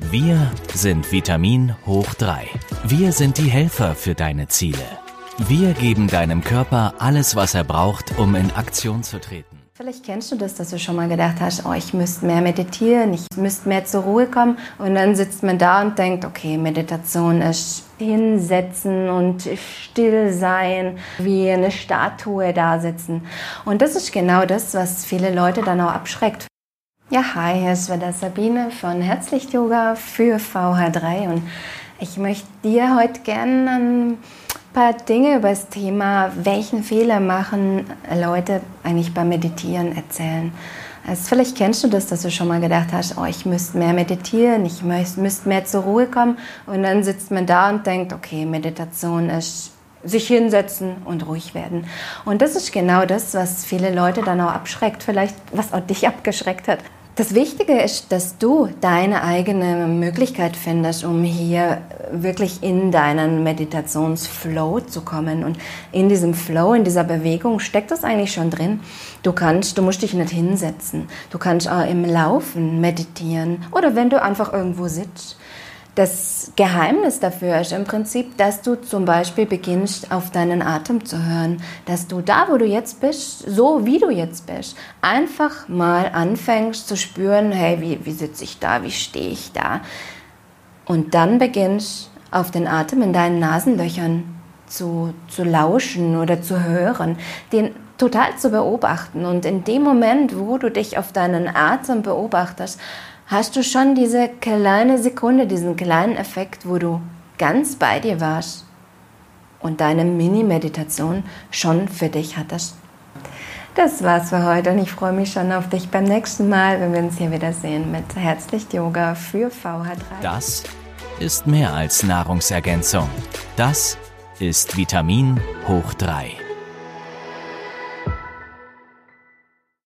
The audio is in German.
Wir sind Vitamin hoch 3. Wir sind die Helfer für deine Ziele. Wir geben deinem Körper alles, was er braucht, um in Aktion zu treten. Vielleicht kennst du das, dass du schon mal gedacht hast, oh, ich müsste mehr meditieren, ich müsste mehr zur Ruhe kommen. Und dann sitzt man da und denkt, okay, Meditation ist hinsetzen und still sein, wie eine Statue da sitzen. Und das ist genau das, was viele Leute dann auch abschreckt. Ja, hi, hier ist wieder Sabine von Herzlicht Yoga für VH3 und ich möchte dir heute gerne ein paar Dinge über das Thema, welchen Fehler machen Leute eigentlich beim Meditieren erzählen. Also vielleicht kennst du das, dass du schon mal gedacht hast, oh, ich müsste mehr meditieren, ich müsste mehr zur Ruhe kommen und dann sitzt man da und denkt, okay, Meditation ist sich hinsetzen und ruhig werden. Und das ist genau das, was viele Leute dann auch abschreckt, vielleicht was auch dich abgeschreckt hat. Das Wichtige ist, dass du deine eigene Möglichkeit findest, um hier wirklich in deinen Meditationsflow zu kommen. Und in diesem Flow, in dieser Bewegung steckt das eigentlich schon drin. Du kannst, du musst dich nicht hinsetzen. Du kannst auch im Laufen meditieren oder wenn du einfach irgendwo sitzt. Das Geheimnis dafür ist im Prinzip, dass du zum Beispiel beginnst, auf deinen Atem zu hören. Dass du da, wo du jetzt bist, so wie du jetzt bist, einfach mal anfängst zu spüren, hey, wie, wie sitze ich da, wie stehe ich da? Und dann beginnst, auf den Atem in deinen Nasenlöchern zu, zu lauschen oder zu hören, den total zu beobachten. Und in dem Moment, wo du dich auf deinen Atem beobachtest, hast du schon diese kleine Sekunde, diesen kleinen Effekt, wo du ganz bei dir warst und deine Mini-Meditation schon für dich hattest. Das war's für heute und ich freue mich schon auf dich beim nächsten Mal, wenn wir uns hier wieder sehen mit Herzlicht Yoga für VH3. Das ist mehr als Nahrungsergänzung. Das ist Vitamin hoch 3.